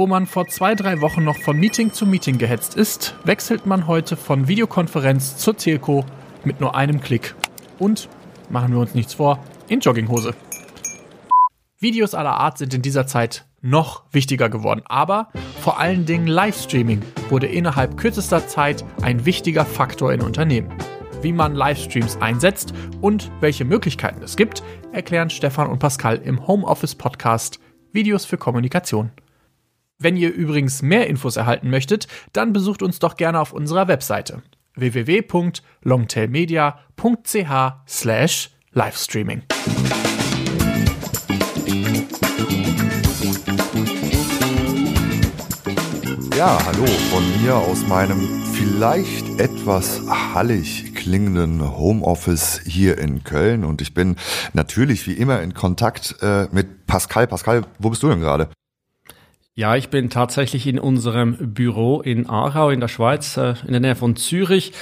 Wo man vor zwei, drei Wochen noch von Meeting zu Meeting gehetzt ist, wechselt man heute von Videokonferenz zur Telco mit nur einem Klick. Und, machen wir uns nichts vor, in Jogginghose. Videos aller Art sind in dieser Zeit noch wichtiger geworden, aber vor allen Dingen Livestreaming wurde innerhalb kürzester Zeit ein wichtiger Faktor in Unternehmen. Wie man Livestreams einsetzt und welche Möglichkeiten es gibt, erklären Stefan und Pascal im Homeoffice Podcast Videos für Kommunikation. Wenn ihr übrigens mehr Infos erhalten möchtet, dann besucht uns doch gerne auf unserer Webseite www.longtailmedia.ch/livestreaming. Ja, hallo von mir aus meinem vielleicht etwas hallig klingenden Homeoffice hier in Köln und ich bin natürlich wie immer in Kontakt äh, mit Pascal. Pascal, wo bist du denn gerade? Ja, ich bin tatsächlich in unserem Büro in Aarau in der Schweiz, äh, in der Nähe von Zürich.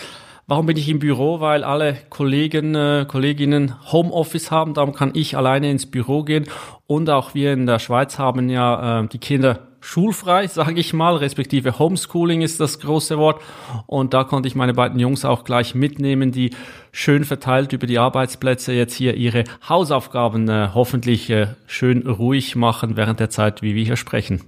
Warum bin ich im Büro? Weil alle Kollegen, äh, Kolleginnen Homeoffice haben, darum kann ich alleine ins Büro gehen. Und auch wir in der Schweiz haben ja äh, die Kinder schulfrei, sage ich mal, respektive Homeschooling ist das große Wort. Und da konnte ich meine beiden Jungs auch gleich mitnehmen, die schön verteilt über die Arbeitsplätze jetzt hier ihre Hausaufgaben äh, hoffentlich äh, schön ruhig machen während der Zeit, wie wir hier sprechen.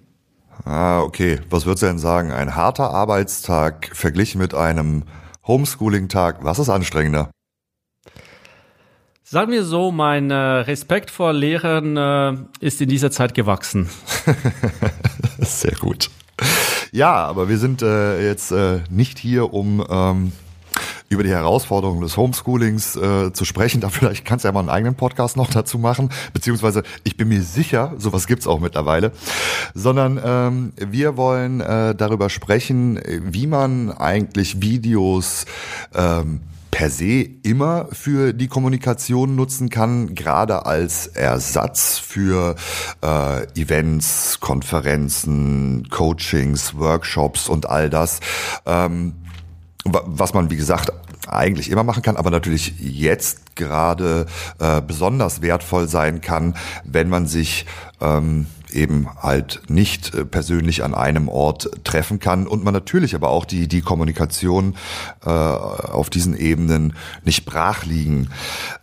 Ah, okay. Was würdest du denn sagen? Ein harter Arbeitstag verglichen mit einem Homeschooling-Tag. Was ist anstrengender? Sagen wir so, mein äh, Respekt vor Lehrern äh, ist in dieser Zeit gewachsen. Sehr gut. Ja, aber wir sind äh, jetzt äh, nicht hier, um ähm, über die Herausforderungen des Homeschoolings äh, zu sprechen. Da vielleicht kannst du ja mal einen eigenen Podcast noch dazu machen, beziehungsweise ich bin mir sicher, sowas gibt's auch mittlerweile, sondern ähm, wir wollen äh, darüber sprechen, wie man eigentlich Videos ähm, per se immer für die Kommunikation nutzen kann, gerade als Ersatz für äh, Events, Konferenzen, Coachings, Workshops und all das. Ähm, was man, wie gesagt, eigentlich immer machen kann, aber natürlich jetzt gerade äh, besonders wertvoll sein kann, wenn man sich ähm, eben halt nicht äh, persönlich an einem Ort treffen kann und man natürlich aber auch die, die Kommunikation äh, auf diesen Ebenen nicht brach liegen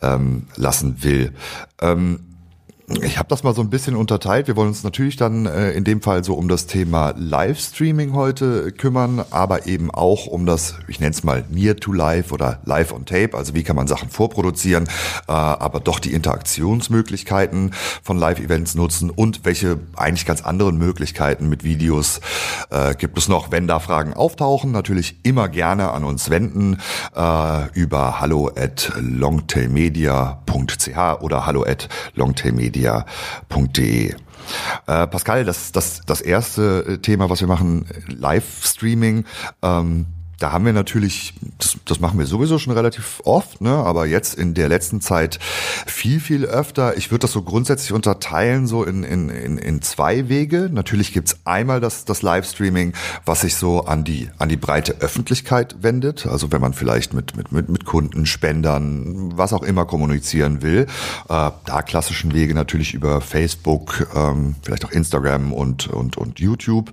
ähm, lassen will. Ähm, ich habe das mal so ein bisschen unterteilt. Wir wollen uns natürlich dann äh, in dem Fall so um das Thema Livestreaming heute kümmern, aber eben auch um das, ich nenne es mal Near to Live oder Live on Tape, also wie kann man Sachen vorproduzieren, äh, aber doch die Interaktionsmöglichkeiten von Live-Events nutzen und welche eigentlich ganz anderen Möglichkeiten mit Videos äh, gibt es noch, wenn da Fragen auftauchen. Natürlich immer gerne an uns wenden äh, über hallo at longtailmedia.ch oder hallo at longtailmedia media.de. Äh, Pascal, das, das, das erste Thema, was wir machen, Livestreaming. Ähm, da haben wir natürlich, das, das machen wir sowieso schon relativ oft, ne, aber jetzt in der letzten Zeit viel, viel öfter. Ich würde das so grundsätzlich unterteilen, so in, in, in, in zwei Wege. Natürlich gibt's einmal das, das Livestreaming, was sich so an die, an die breite Öffentlichkeit wendet. Also wenn man vielleicht mit, mit, mit, mit Kunden, Spendern, was auch immer kommunizieren will. Äh, da klassischen Wege natürlich über Facebook, ähm, vielleicht auch Instagram und, und, und YouTube.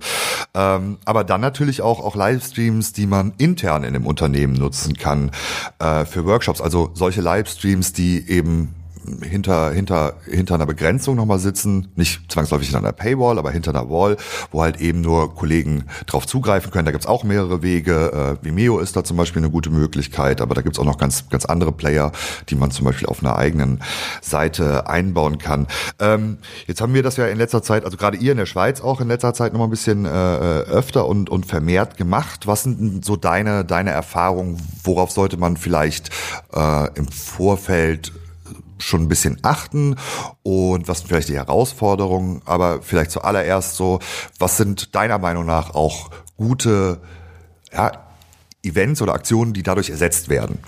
Ähm, aber dann natürlich auch, auch Livestreams, die man intern in dem Unternehmen nutzen kann äh, für Workshops. Also solche Livestreams, die eben hinter, hinter, hinter einer Begrenzung nochmal sitzen, nicht zwangsläufig hinter einer Paywall, aber hinter einer Wall, wo halt eben nur Kollegen drauf zugreifen können. Da gibt's auch mehrere Wege. Äh, Vimeo ist da zum Beispiel eine gute Möglichkeit, aber da gibt's auch noch ganz, ganz andere Player, die man zum Beispiel auf einer eigenen Seite einbauen kann. Ähm, jetzt haben wir das ja in letzter Zeit, also gerade ihr in der Schweiz auch in letzter Zeit nochmal ein bisschen äh, öfter und, und vermehrt gemacht. Was sind so deine, deine Erfahrungen? Worauf sollte man vielleicht äh, im Vorfeld schon ein bisschen achten und was sind vielleicht die Herausforderungen, aber vielleicht zuallererst so, was sind deiner Meinung nach auch gute ja, Events oder Aktionen, die dadurch ersetzt werden?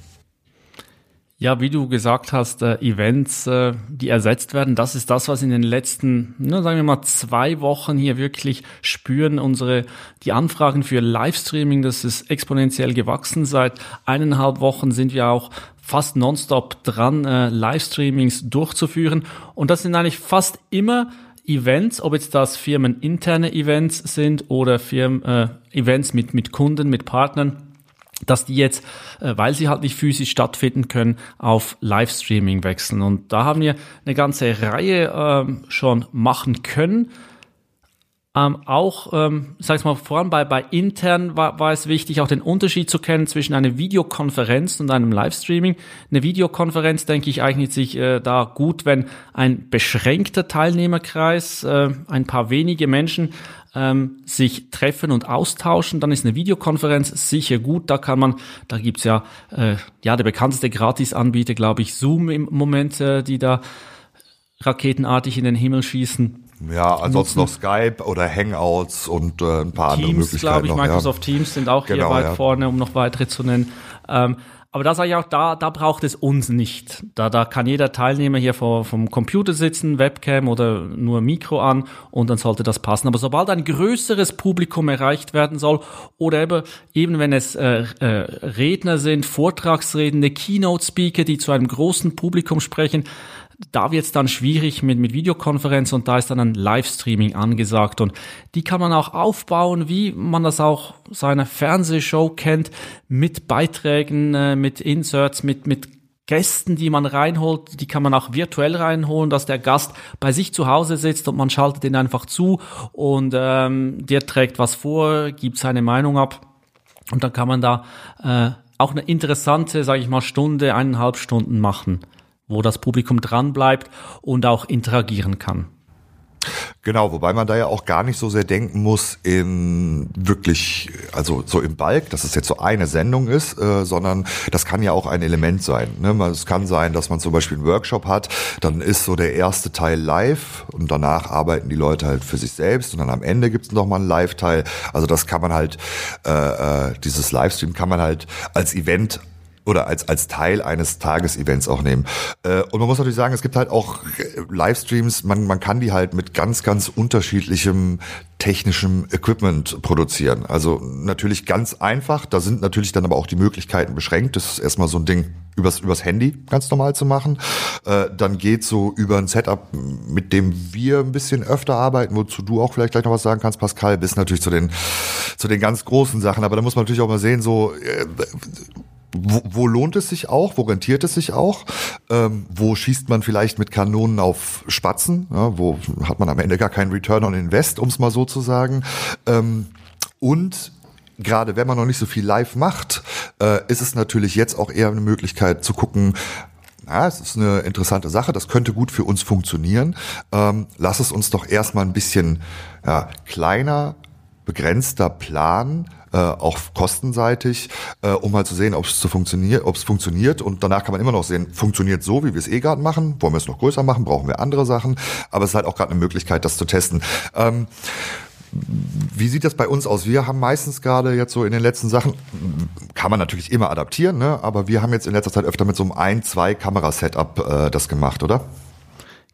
Ja, wie du gesagt hast, äh, Events, äh, die ersetzt werden, das ist das, was in den letzten, na, sagen wir mal, zwei Wochen hier wirklich spüren. Unsere, die Anfragen für Livestreaming, das ist exponentiell gewachsen. Seit eineinhalb Wochen sind wir auch fast nonstop dran, äh, Livestreamings durchzuführen. Und das sind eigentlich fast immer Events, ob jetzt das firmeninterne Events sind oder Firmen, äh, Events mit, mit Kunden, mit Partnern, dass die jetzt, äh, weil sie halt nicht physisch stattfinden können, auf Livestreaming wechseln. Und da haben wir eine ganze Reihe ähm, schon machen können. Ähm, auch, ähm, sag ich mal, vor allem bei, bei intern war, war es wichtig, auch den Unterschied zu kennen zwischen einer Videokonferenz und einem Livestreaming. Eine Videokonferenz, denke ich, eignet sich äh, da gut, wenn ein beschränkter Teilnehmerkreis, äh, ein paar wenige Menschen ähm, sich treffen und austauschen, dann ist eine Videokonferenz sicher gut. Da kann man, da gibt's ja, äh, ja, der bekannteste Gratisanbieter, glaube ich, Zoom im Moment, äh, die da raketenartig in den Himmel schießen. Ja, ansonsten noch Skype oder Hangouts und äh, ein paar Teams, andere Möglichkeiten. glaube ich, noch, Microsoft ja. Teams sind auch Genau, hier weit ja. vorne, um noch weitere zu nennen. Ähm, aber da sage ich auch, da, da braucht es uns nicht. Da, da kann jeder Teilnehmer hier vor, vom Computer sitzen, Webcam oder nur Mikro an und dann sollte das passen. Aber sobald ein größeres Publikum erreicht werden soll oder eben, eben wenn es äh, äh, Redner sind, Vortragsredende, Keynote-Speaker, die zu einem großen Publikum sprechen, da wird es dann schwierig mit, mit Videokonferenz und da ist dann ein Livestreaming angesagt und die kann man auch aufbauen, wie man das auch seiner Fernsehshow kennt, mit Beiträgen, äh, mit Inserts, mit, mit Gästen, die man reinholt, die kann man auch virtuell reinholen, dass der Gast bei sich zu Hause sitzt und man schaltet ihn einfach zu und ähm, der trägt was vor, gibt seine Meinung ab und dann kann man da äh, auch eine interessante, sage ich mal, Stunde, eineinhalb Stunden machen wo das Publikum dran bleibt und auch interagieren kann. Genau, wobei man da ja auch gar nicht so sehr denken muss in wirklich, also so im Balk, dass es jetzt so eine Sendung ist, äh, sondern das kann ja auch ein Element sein. Ne? Es kann sein, dass man zum Beispiel einen Workshop hat, dann ist so der erste Teil live und danach arbeiten die Leute halt für sich selbst und dann am Ende gibt's noch mal einen Live-Teil. Also das kann man halt, äh, äh, dieses Livestream kann man halt als Event oder als, als Teil eines Tagesevents auch nehmen. Äh, und man muss natürlich sagen, es gibt halt auch äh, Livestreams, man, man kann die halt mit ganz, ganz unterschiedlichem technischem Equipment produzieren. Also natürlich ganz einfach, da sind natürlich dann aber auch die Möglichkeiten beschränkt. Das ist erstmal so ein Ding übers, übers Handy ganz normal zu machen. Äh, dann geht so über ein Setup, mit dem wir ein bisschen öfter arbeiten, wozu du auch vielleicht gleich noch was sagen kannst, Pascal, bis natürlich zu den, zu den ganz großen Sachen. Aber da muss man natürlich auch mal sehen, so, äh, wo, wo lohnt es sich auch? Wo rentiert es sich auch? Ähm, wo schießt man vielleicht mit Kanonen auf Spatzen? Ja, wo hat man am Ende gar keinen Return on Invest, um es mal so zu sagen? Ähm, und gerade wenn man noch nicht so viel live macht, äh, ist es natürlich jetzt auch eher eine Möglichkeit zu gucken, ja, es ist eine interessante Sache, das könnte gut für uns funktionieren. Ähm, lass es uns doch erstmal ein bisschen ja, kleiner, begrenzter planen, äh, auch kostenseitig, äh, um mal zu sehen, ob es so funktioniert, ob es funktioniert. Und danach kann man immer noch sehen, funktioniert so, wie wir es eh gerade machen. Wollen wir es noch größer machen? Brauchen wir andere Sachen? Aber es ist halt auch gerade eine Möglichkeit, das zu testen. Ähm, wie sieht das bei uns aus? Wir haben meistens gerade jetzt so in den letzten Sachen, kann man natürlich immer adaptieren, ne? aber wir haben jetzt in letzter Zeit öfter mit so einem ein-, zwei Kamera-Setup äh, das gemacht, oder?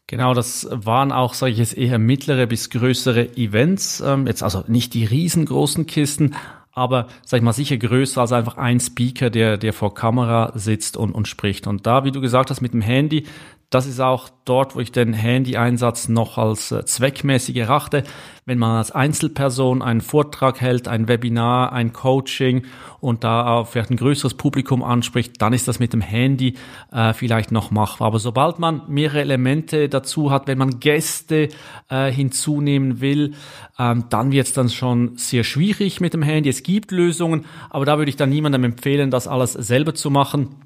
Genau, das waren auch, jetzt, eher mittlere bis größere Events. Ähm, jetzt also nicht die riesengroßen Kisten, aber sag ich mal sicher größer als einfach ein Speaker, der der vor Kamera sitzt und und spricht. Und da, wie du gesagt hast, mit dem Handy, das ist auch dort, wo ich den Handy-Einsatz noch als äh, zweckmäßig erachte. Wenn man als Einzelperson einen Vortrag hält, ein Webinar, ein Coaching und da vielleicht ein größeres Publikum anspricht, dann ist das mit dem Handy äh, vielleicht noch machbar. Aber sobald man mehrere Elemente dazu hat, wenn man Gäste äh, hinzunehmen will, ähm, dann wird es dann schon sehr schwierig mit dem Handy. Es gibt Lösungen, aber da würde ich dann niemandem empfehlen, das alles selber zu machen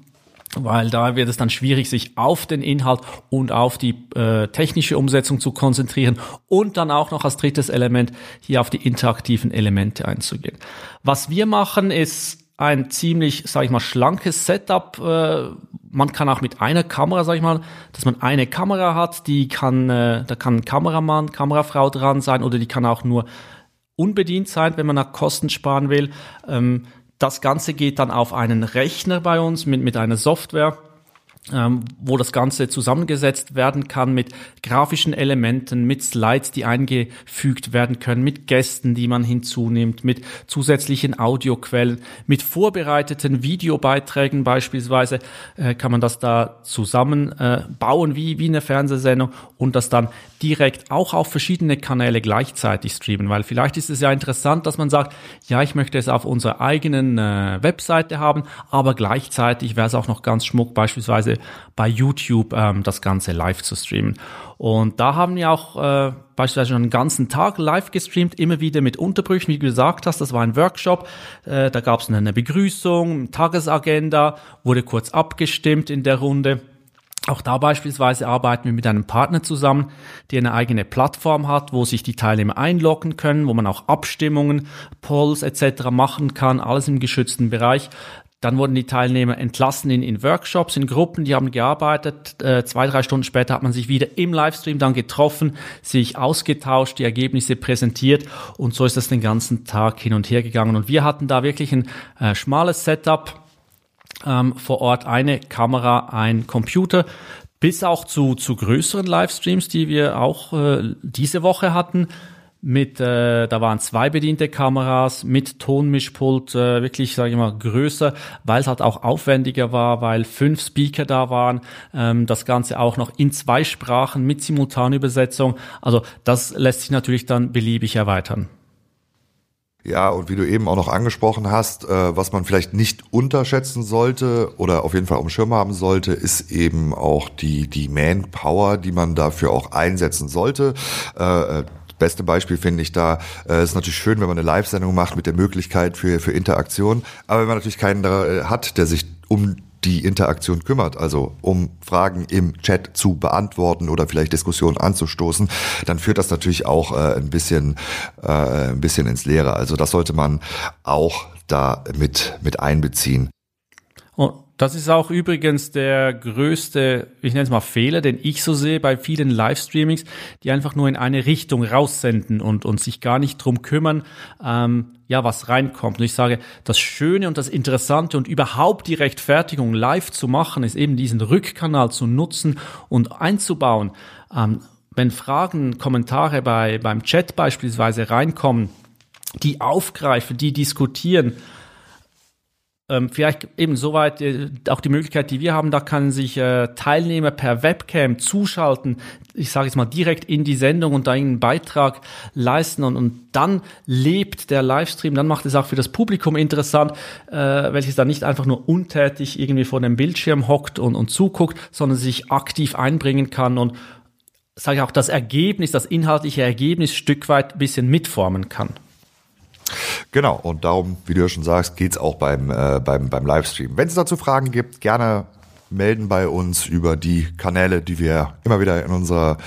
weil da wird es dann schwierig, sich auf den Inhalt und auf die äh, technische Umsetzung zu konzentrieren und dann auch noch als drittes Element hier auf die interaktiven Elemente einzugehen. Was wir machen, ist ein ziemlich, sage ich mal, schlankes Setup. Äh, man kann auch mit einer Kamera, sage ich mal, dass man eine Kamera hat, die kann, äh, da kann ein Kameramann, Kamerafrau dran sein oder die kann auch nur unbedient sein, wenn man nach Kosten sparen will. Ähm, das Ganze geht dann auf einen Rechner bei uns mit, mit einer Software. ähm, wo das Ganze zusammengesetzt werden kann mit grafischen Elementen, mit Slides, die eingefügt werden können, mit Gästen, die man hinzunimmt, mit zusätzlichen Audioquellen, mit vorbereiteten Videobeiträgen beispielsweise äh, kann man das da zusammen äh, wie, wie eine Fernsehsendung und das dann direkt auch auf verschiedene Kanäle gleichzeitig streamen, weil vielleicht ist es ja interessant, dass man sagt, ja, ich möchte es auf unserer eigenen äh, Webseite haben, aber gleichzeitig wäre es auch noch ganz schmuck, beispielsweise bei YouTube ähm, das Ganze live zu streamen. Und da haben wir auch äh, beispielsweise schon einen ganzen Tag live gestreamt, immer wieder mit Unterbrüchen, wie du gesagt hast, das war ein Workshop, äh, da gab es eine Begrüßung, Tagesagenda, wurde kurz abgestimmt in der Runde. Auch da beispielsweise arbeiten wir mit einem Partner zusammen, der eine eigene Plattform hat, wo sich die Teilnehmer einloggen können, wo man auch Abstimmungen, Polls etc. machen kann, alles im geschützten Bereich. Dann wurden die Teilnehmer entlassen in, in Workshops, in Gruppen, die haben gearbeitet. Äh, zwei, drei Stunden später hat man sich wieder im Livestream dann getroffen, sich ausgetauscht, die Ergebnisse präsentiert und so ist das den ganzen Tag hin und her gegangen. Und wir hatten da wirklich ein äh, schmales Setup ähm, vor Ort, eine Kamera, ein Computer, bis auch zu, zu größeren Livestreams, die wir auch äh, diese Woche hatten mit, äh, da waren zwei bediente Kameras mit Tonmischpult, äh, wirklich, sage ich mal, größer, weil es halt auch aufwendiger war, weil fünf Speaker da waren, ähm, das Ganze auch noch in zwei Sprachen mit Simultanübersetzung. Also das lässt sich natürlich dann beliebig erweitern. Ja, und wie du eben auch noch angesprochen hast, äh, was man vielleicht nicht unterschätzen sollte oder auf jeden Fall auf Schirm haben sollte, ist eben auch die, die Manpower, die man dafür auch einsetzen sollte. Äh, Beste Beispiel finde ich da, äh, ist natürlich schön, wenn man eine Live-Sendung macht mit der Möglichkeit für, für Interaktion. Aber wenn man natürlich keinen äh, hat, der sich um die Interaktion kümmert, also um Fragen im Chat zu beantworten oder vielleicht Diskussionen anzustoßen, dann führt das natürlich auch äh, ein bisschen äh, ein bisschen ins Leere. Also das sollte man auch da mit mit einbeziehen. Und das ist auch übrigens der größte, ich nenne es mal Fehler, den ich so sehe bei vielen Livestreamings, die einfach nur in eine Richtung raussenden und, und sich gar nicht drum kümmern, ähm, ja, was reinkommt. Und ich sage, das Schöne und das Interessante und überhaupt die Rechtfertigung live zu machen, ist eben diesen Rückkanal zu nutzen und einzubauen. Ähm, wenn Fragen, Kommentare bei, beim Chat beispielsweise reinkommen, die aufgreifen, die diskutieren, ähm, vielleicht eben soweit äh, auch die Möglichkeit, die wir haben, da kann sich äh, Teilnehmer per Webcam zuschalten, ich sage jetzt mal direkt in die Sendung und da einen Beitrag leisten und, und dann lebt der Livestream, dann macht es auch für das Publikum interessant, äh, welches dann nicht einfach nur untätig irgendwie vor dem Bildschirm hockt und, und zuguckt, sondern sich aktiv einbringen kann und sage ich auch das Ergebnis, das inhaltliche Ergebnis Stück weit bisschen mitformen kann. Genau, und darum, wie du ja schon sagst, geht's auch beim, äh, beim, beim Livestream. Wenn es dazu Fragen gibt, gerne melden bei uns über die Kanäle, die wir immer wieder in unserer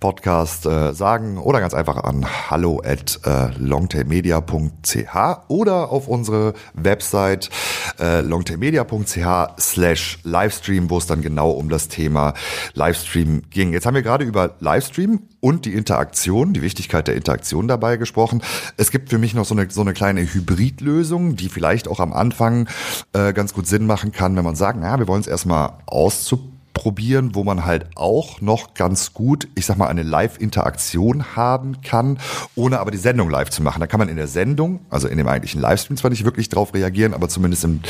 Podcast äh, sagen oder ganz einfach an hallo at äh, longtailmedia.ch oder auf unsere Website äh, longtailmedia.ch slash Livestream, wo es dann genau um das Thema Livestream ging. Jetzt haben wir gerade über Livestream und die Interaktion, die Wichtigkeit der Interaktion dabei gesprochen. Es gibt für mich noch so eine, so eine kleine Hybridlösung, die vielleicht auch am Anfang äh, ganz gut Sinn machen kann, wenn man sagt, naja, wir wollen es erstmal auszuprobieren probieren, wo man halt auch noch ganz gut, ich sag mal, eine Live-Interaktion haben kann, ohne aber die Sendung live zu machen. Da kann man in der Sendung, also in dem eigentlichen Livestream zwar nicht wirklich drauf reagieren, aber zumindest im,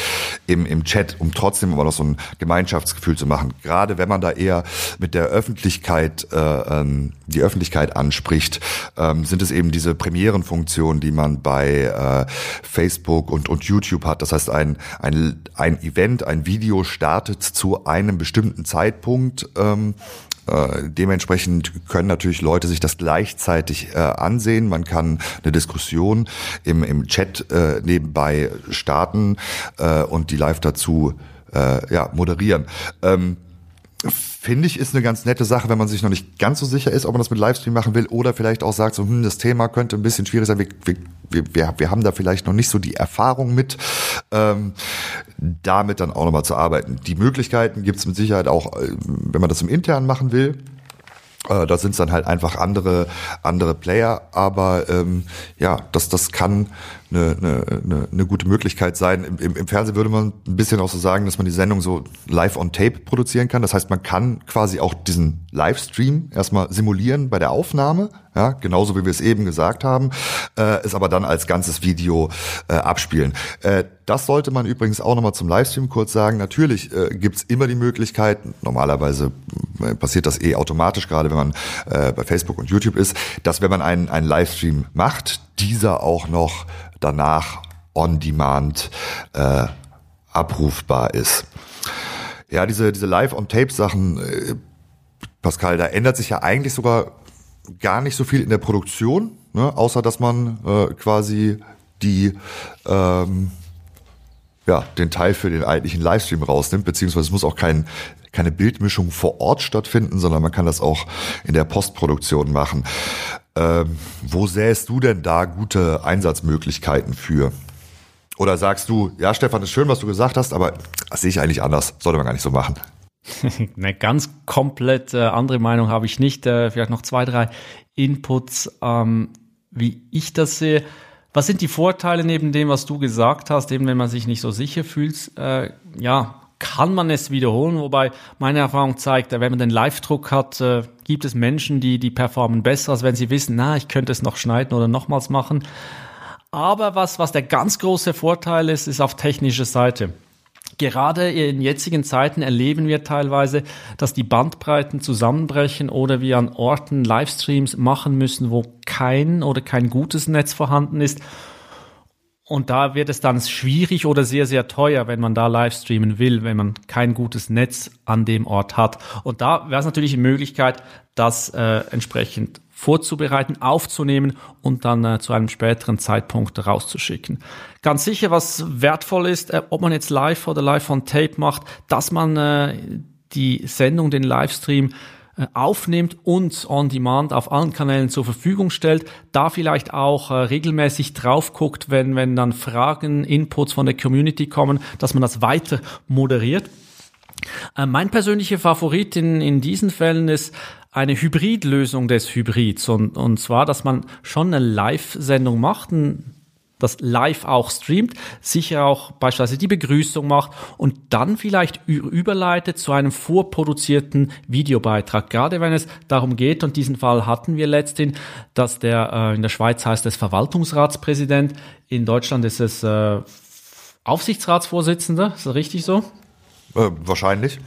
im, im Chat, um trotzdem aber noch so ein Gemeinschaftsgefühl zu machen. Gerade wenn man da eher mit der Öffentlichkeit, äh, ähm, die Öffentlichkeit anspricht, ähm, sind es eben diese Premierenfunktionen, die man bei äh, Facebook und, und YouTube hat. Das heißt, ein, ein, ein Event, ein Video startet zu einem bestimmten Zeitpunkt. Ähm, äh, dementsprechend können natürlich Leute sich das gleichzeitig äh, ansehen. Man kann eine Diskussion im, im Chat äh, nebenbei starten äh, und die live dazu äh, ja, moderieren. Ähm, finde ich, ist eine ganz nette Sache, wenn man sich noch nicht ganz so sicher ist, ob man das mit Livestream machen will oder vielleicht auch sagt, so, hm, das Thema könnte ein bisschen schwierig sein. Wir, wir, wir, wir haben da vielleicht noch nicht so die Erfahrung mit, ähm, damit dann auch nochmal zu arbeiten. Die Möglichkeiten gibt es mit Sicherheit auch, äh, wenn man das im Internen machen will. Äh, da sind es dann halt einfach andere, andere Player, aber ähm, ja, das, das kann eine, eine, eine gute Möglichkeit sein. Im, im, Im Fernsehen würde man ein bisschen auch so sagen, dass man die Sendung so live on tape produzieren kann. Das heißt, man kann quasi auch diesen Livestream erstmal simulieren bei der Aufnahme, ja, genauso wie wir es eben gesagt haben, äh, es aber dann als ganzes Video äh, abspielen. Äh, das sollte man übrigens auch nochmal zum Livestream kurz sagen. Natürlich äh, gibt's immer die Möglichkeit, normalerweise äh, passiert das eh automatisch, gerade wenn man äh, bei Facebook und YouTube ist, dass wenn man einen, einen Livestream macht, dieser auch noch danach on demand äh, abrufbar ist. Ja, diese, diese Live-on-Tape-Sachen, äh, Pascal, da ändert sich ja eigentlich sogar gar nicht so viel in der Produktion, ne, außer dass man äh, quasi die ähm, ja, den Teil für den eigentlichen Livestream rausnimmt, beziehungsweise es muss auch kein, keine Bildmischung vor Ort stattfinden, sondern man kann das auch in der Postproduktion machen. Ähm, wo sähst du denn da gute Einsatzmöglichkeiten für? Oder sagst du, ja, Stefan, ist schön, was du gesagt hast, aber das sehe ich eigentlich anders. Sollte man gar nicht so machen. Eine ganz komplett äh, andere Meinung habe ich nicht. Äh, vielleicht noch zwei, drei Inputs, ähm, wie ich das sehe. Was sind die Vorteile neben dem, was du gesagt hast, eben wenn man sich nicht so sicher fühlt? Äh, ja, kann man es wiederholen, wobei meine Erfahrung zeigt, wenn man den Live-Druck hat, äh, gibt es Menschen, die, die performen besser, als wenn sie wissen, na, ich könnte es noch schneiden oder nochmals machen. Aber was, was der ganz große Vorteil ist, ist auf technischer Seite. Gerade in jetzigen Zeiten erleben wir teilweise, dass die Bandbreiten zusammenbrechen oder wir an Orten Livestreams machen müssen, wo kein oder kein gutes Netz vorhanden ist. Und da wird es dann schwierig oder sehr, sehr teuer, wenn man da Livestreamen will, wenn man kein gutes Netz an dem Ort hat. Und da wäre es natürlich eine Möglichkeit, das äh, entsprechend vorzubereiten, aufzunehmen und dann äh, zu einem späteren Zeitpunkt rauszuschicken. Ganz sicher, was wertvoll ist, äh, ob man jetzt live oder live on Tape macht, dass man äh, die Sendung, den Livestream aufnimmt und on demand auf allen Kanälen zur Verfügung stellt, da vielleicht auch äh, regelmäßig drauf guckt, wenn, wenn dann Fragen, Inputs von der Community kommen, dass man das weiter moderiert. Äh, mein persönlicher Favorit in, in diesen Fällen ist eine Hybridlösung des Hybrids und, und zwar, dass man schon eine Live-Sendung macht, ein das live auch streamt, sicher auch beispielsweise die Begrüßung macht und dann vielleicht überleitet zu einem vorproduzierten Videobeitrag. Gerade wenn es darum geht, und diesen Fall hatten wir letztens, dass der äh, in der Schweiz heißt es Verwaltungsratspräsident, in Deutschland ist es äh, Aufsichtsratsvorsitzender, ist das richtig so? Äh, wahrscheinlich.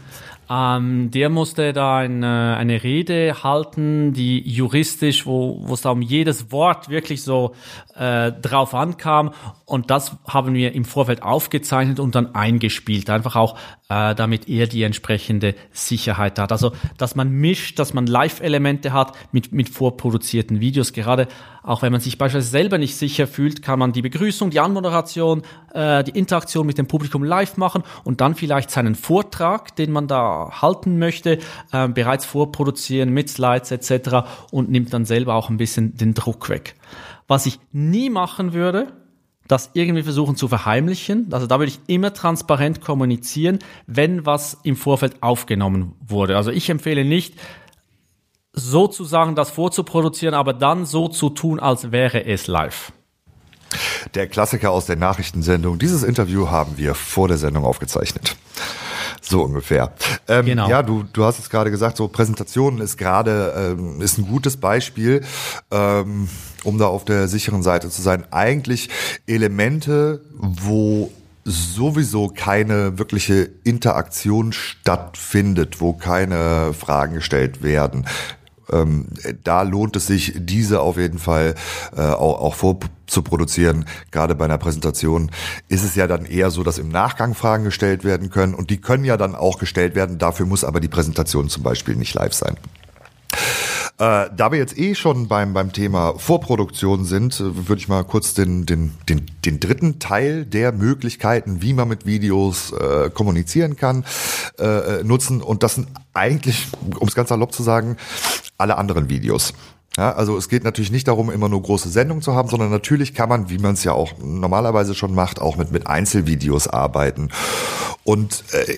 Ähm, der musste da eine, eine Rede halten, die juristisch, wo, es da um jedes Wort wirklich so äh, drauf ankam. Und das haben wir im Vorfeld aufgezeichnet und dann eingespielt. Einfach auch, äh, damit er die entsprechende Sicherheit hat. Also, dass man mischt, dass man Live-Elemente hat mit, mit vorproduzierten Videos. Gerade auch wenn man sich beispielsweise selber nicht sicher fühlt, kann man die Begrüßung, die Anmoderation, äh, die Interaktion mit dem Publikum live machen und dann vielleicht seinen Vortrag, den man da halten möchte, äh, bereits vorproduzieren mit Slides etc. und nimmt dann selber auch ein bisschen den Druck weg. Was ich nie machen würde, das irgendwie versuchen zu verheimlichen. Also da würde ich immer transparent kommunizieren, wenn was im Vorfeld aufgenommen wurde. Also ich empfehle nicht, sozusagen das vorzuproduzieren, aber dann so zu tun, als wäre es live. Der Klassiker aus der Nachrichtensendung. Dieses Interview haben wir vor der Sendung aufgezeichnet. So ungefähr. Ähm, genau. Ja, du, du hast es gerade gesagt, so Präsentationen ist gerade ähm, ist ein gutes Beispiel, ähm, um da auf der sicheren Seite zu sein. Eigentlich Elemente, wo sowieso keine wirkliche Interaktion stattfindet, wo keine Fragen gestellt werden ähm, da lohnt es sich, diese auf jeden Fall äh, auch, auch vorzuproduzieren. Gerade bei einer Präsentation ist es ja dann eher so, dass im Nachgang Fragen gestellt werden können und die können ja dann auch gestellt werden. Dafür muss aber die Präsentation zum Beispiel nicht live sein. Äh, da wir jetzt eh schon beim, beim Thema Vorproduktion sind, äh, würde ich mal kurz den, den, den, den dritten Teil der Möglichkeiten, wie man mit Videos äh, kommunizieren kann, äh, nutzen. Und das sind eigentlich, um es ganz salopp zu sagen, alle anderen Videos. Ja, also es geht natürlich nicht darum, immer nur große Sendungen zu haben, sondern natürlich kann man, wie man es ja auch normalerweise schon macht, auch mit, mit Einzelvideos arbeiten. Und äh,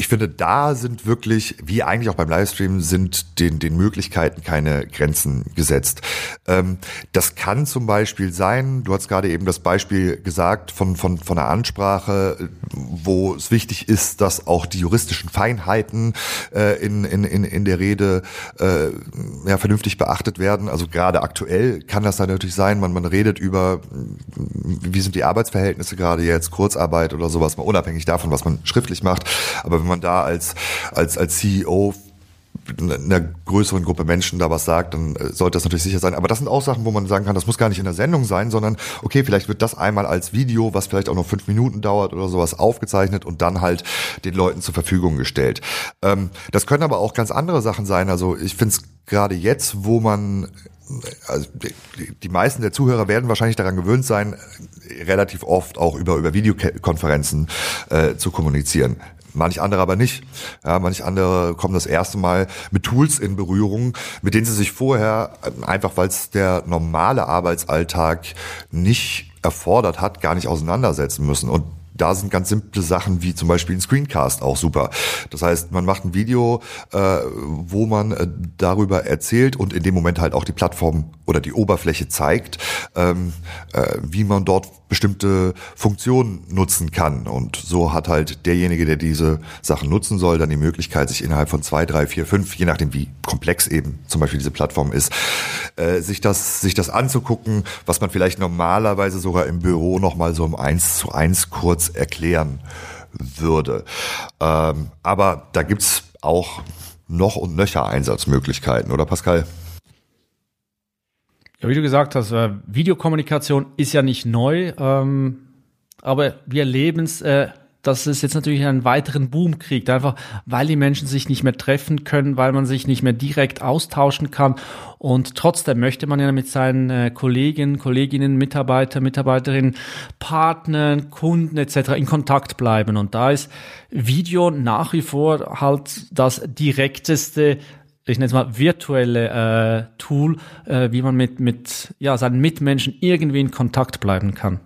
ich finde, da sind wirklich, wie eigentlich auch beim Livestream, sind den, den Möglichkeiten keine Grenzen gesetzt. Ähm, das kann zum Beispiel sein, du hast gerade eben das Beispiel gesagt von, von, von einer Ansprache, wo es wichtig ist, dass auch die juristischen Feinheiten äh, in, in, in, in der Rede äh, ja, vernünftig beachtet werden. Also gerade aktuell kann das dann natürlich sein, man, man redet über, wie sind die Arbeitsverhältnisse gerade jetzt, Kurzarbeit oder sowas, mal unabhängig davon, was man schriftlich macht. Aber wenn man da als, als, als CEO einer größeren Gruppe Menschen da was sagt, dann äh, sollte das natürlich sicher sein. Aber das sind auch Sachen, wo man sagen kann, das muss gar nicht in der Sendung sein, sondern okay, vielleicht wird das einmal als Video, was vielleicht auch noch fünf Minuten dauert oder sowas, aufgezeichnet und dann halt den Leuten zur Verfügung gestellt. Ähm, das können aber auch ganz andere Sachen sein. Also ich finde es gerade jetzt, wo man also die, meisten der Zuhörer werden wahrscheinlich daran gewöhnt sein, relativ oft auch über, über Videokonferenzen äh, zu kommunizieren. Manch andere aber nicht. Ja, manch andere kommen das erste Mal mit Tools in Berührung, mit denen sie sich vorher, einfach weil es der normale Arbeitsalltag nicht erfordert hat, gar nicht auseinandersetzen müssen. Und da sind ganz simple Sachen wie zum Beispiel ein Screencast auch super. Das heißt, man macht ein Video, äh, wo man äh, darüber erzählt und in dem Moment halt auch die Plattform oder die Oberfläche zeigt, ähm, äh, wie man dort bestimmte Funktionen nutzen kann. Und so hat halt derjenige, der diese Sachen nutzen soll, dann die Möglichkeit, sich innerhalb von zwei, drei, vier, fünf, je nachdem wie komplex eben zum Beispiel diese Plattform ist, äh, sich das, sich das anzugucken, was man vielleicht normalerweise sogar im Büro nochmal so um eins zu eins kurz erklären würde. Ähm, aber da gibt's auch noch und nöcher Einsatzmöglichkeiten, oder Pascal? Ja, wie du gesagt hast, äh, Videokommunikation ist ja nicht neu, ähm, aber wir erleben es, äh, dass es jetzt natürlich einen weiteren Boom kriegt, einfach weil die Menschen sich nicht mehr treffen können, weil man sich nicht mehr direkt austauschen kann. Und trotzdem möchte man ja mit seinen äh, Kollegen, Kolleginnen, Mitarbeiter, Mitarbeiterinnen, Partnern, Kunden etc. in Kontakt bleiben. Und da ist Video nach wie vor halt das direkteste ich nenne es mal virtuelle äh, Tool, äh, wie man mit, mit ja, seinen Mitmenschen irgendwie in Kontakt bleiben kann.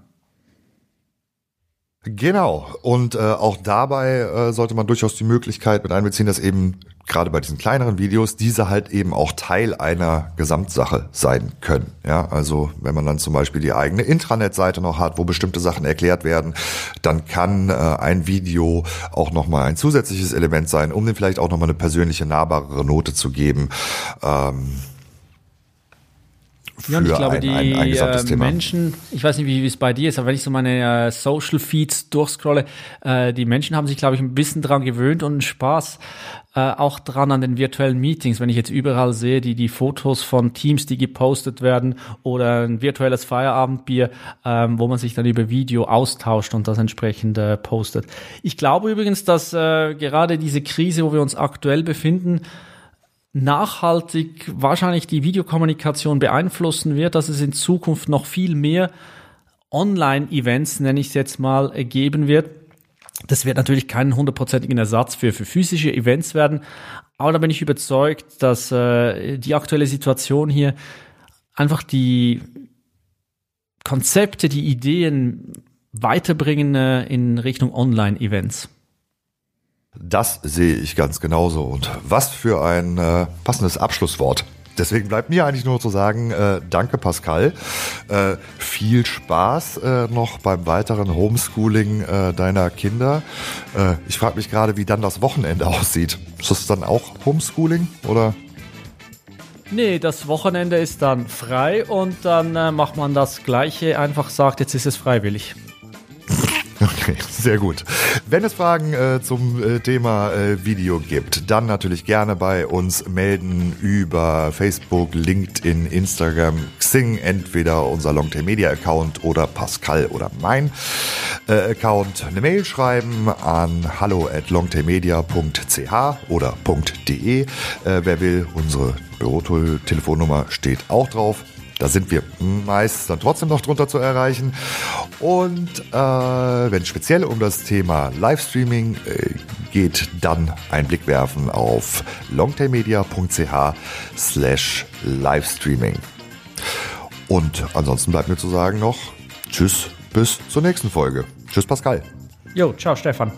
Genau. Und äh, auch dabei äh, sollte man durchaus die Möglichkeit mit einbeziehen, dass eben gerade bei diesen kleineren Videos diese halt eben auch Teil einer Gesamtsache sein können. Ja, also wenn man dann zum Beispiel die eigene Intranet-Seite noch hat, wo bestimmte Sachen erklärt werden, dann kann äh, ein Video auch nochmal ein zusätzliches Element sein, um dem vielleicht auch nochmal eine persönliche, nahbarere Note zu geben. Ähm, ja, und ich glaube, ein, die ein, ein äh, Menschen, ich weiß nicht, wie es bei dir ist, aber wenn ich so meine äh, Social Feeds durchscrolle, äh, die Menschen haben sich, glaube ich, ein bisschen dran gewöhnt und Spaß äh, auch dran an den virtuellen Meetings. Wenn ich jetzt überall sehe, die, die Fotos von Teams, die gepostet werden oder ein virtuelles Feierabendbier, ähm, wo man sich dann über Video austauscht und das entsprechend äh, postet. Ich glaube übrigens, dass äh, gerade diese Krise, wo wir uns aktuell befinden, nachhaltig wahrscheinlich die Videokommunikation beeinflussen wird, dass es in Zukunft noch viel mehr Online-Events, nenne ich es jetzt mal, geben wird. Das wird natürlich keinen hundertprozentigen Ersatz für, für physische Events werden, aber da bin ich überzeugt, dass äh, die aktuelle Situation hier einfach die Konzepte, die Ideen weiterbringen äh, in Richtung Online-Events. Das sehe ich ganz genauso. Und was für ein äh, passendes Abschlusswort. Deswegen bleibt mir eigentlich nur zu sagen, äh, danke Pascal. Äh, viel Spaß äh, noch beim weiteren Homeschooling äh, deiner Kinder. Äh, ich frage mich gerade, wie dann das Wochenende aussieht. Ist das dann auch Homeschooling oder? Nee, das Wochenende ist dann frei und dann äh, macht man das Gleiche, einfach sagt, jetzt ist es freiwillig. Okay, sehr gut. Wenn es Fragen äh, zum äh, Thema äh, Video gibt, dann natürlich gerne bei uns melden über Facebook, LinkedIn, Instagram, Xing, entweder unser Longtail Media Account oder Pascal oder mein äh, Account. Eine Mail schreiben an hallo at longtailmedia.ch oder .de. Äh, wer will, unsere Bürotelefonnummer steht auch drauf. Da sind wir meist dann trotzdem noch drunter zu erreichen. Und äh, wenn es speziell um das Thema Livestreaming äh, geht, dann einen Blick werfen auf longtailmedia.ch slash Livestreaming. Und ansonsten bleibt mir zu sagen noch Tschüss, bis zur nächsten Folge. Tschüss, Pascal. Jo, ciao, Stefan.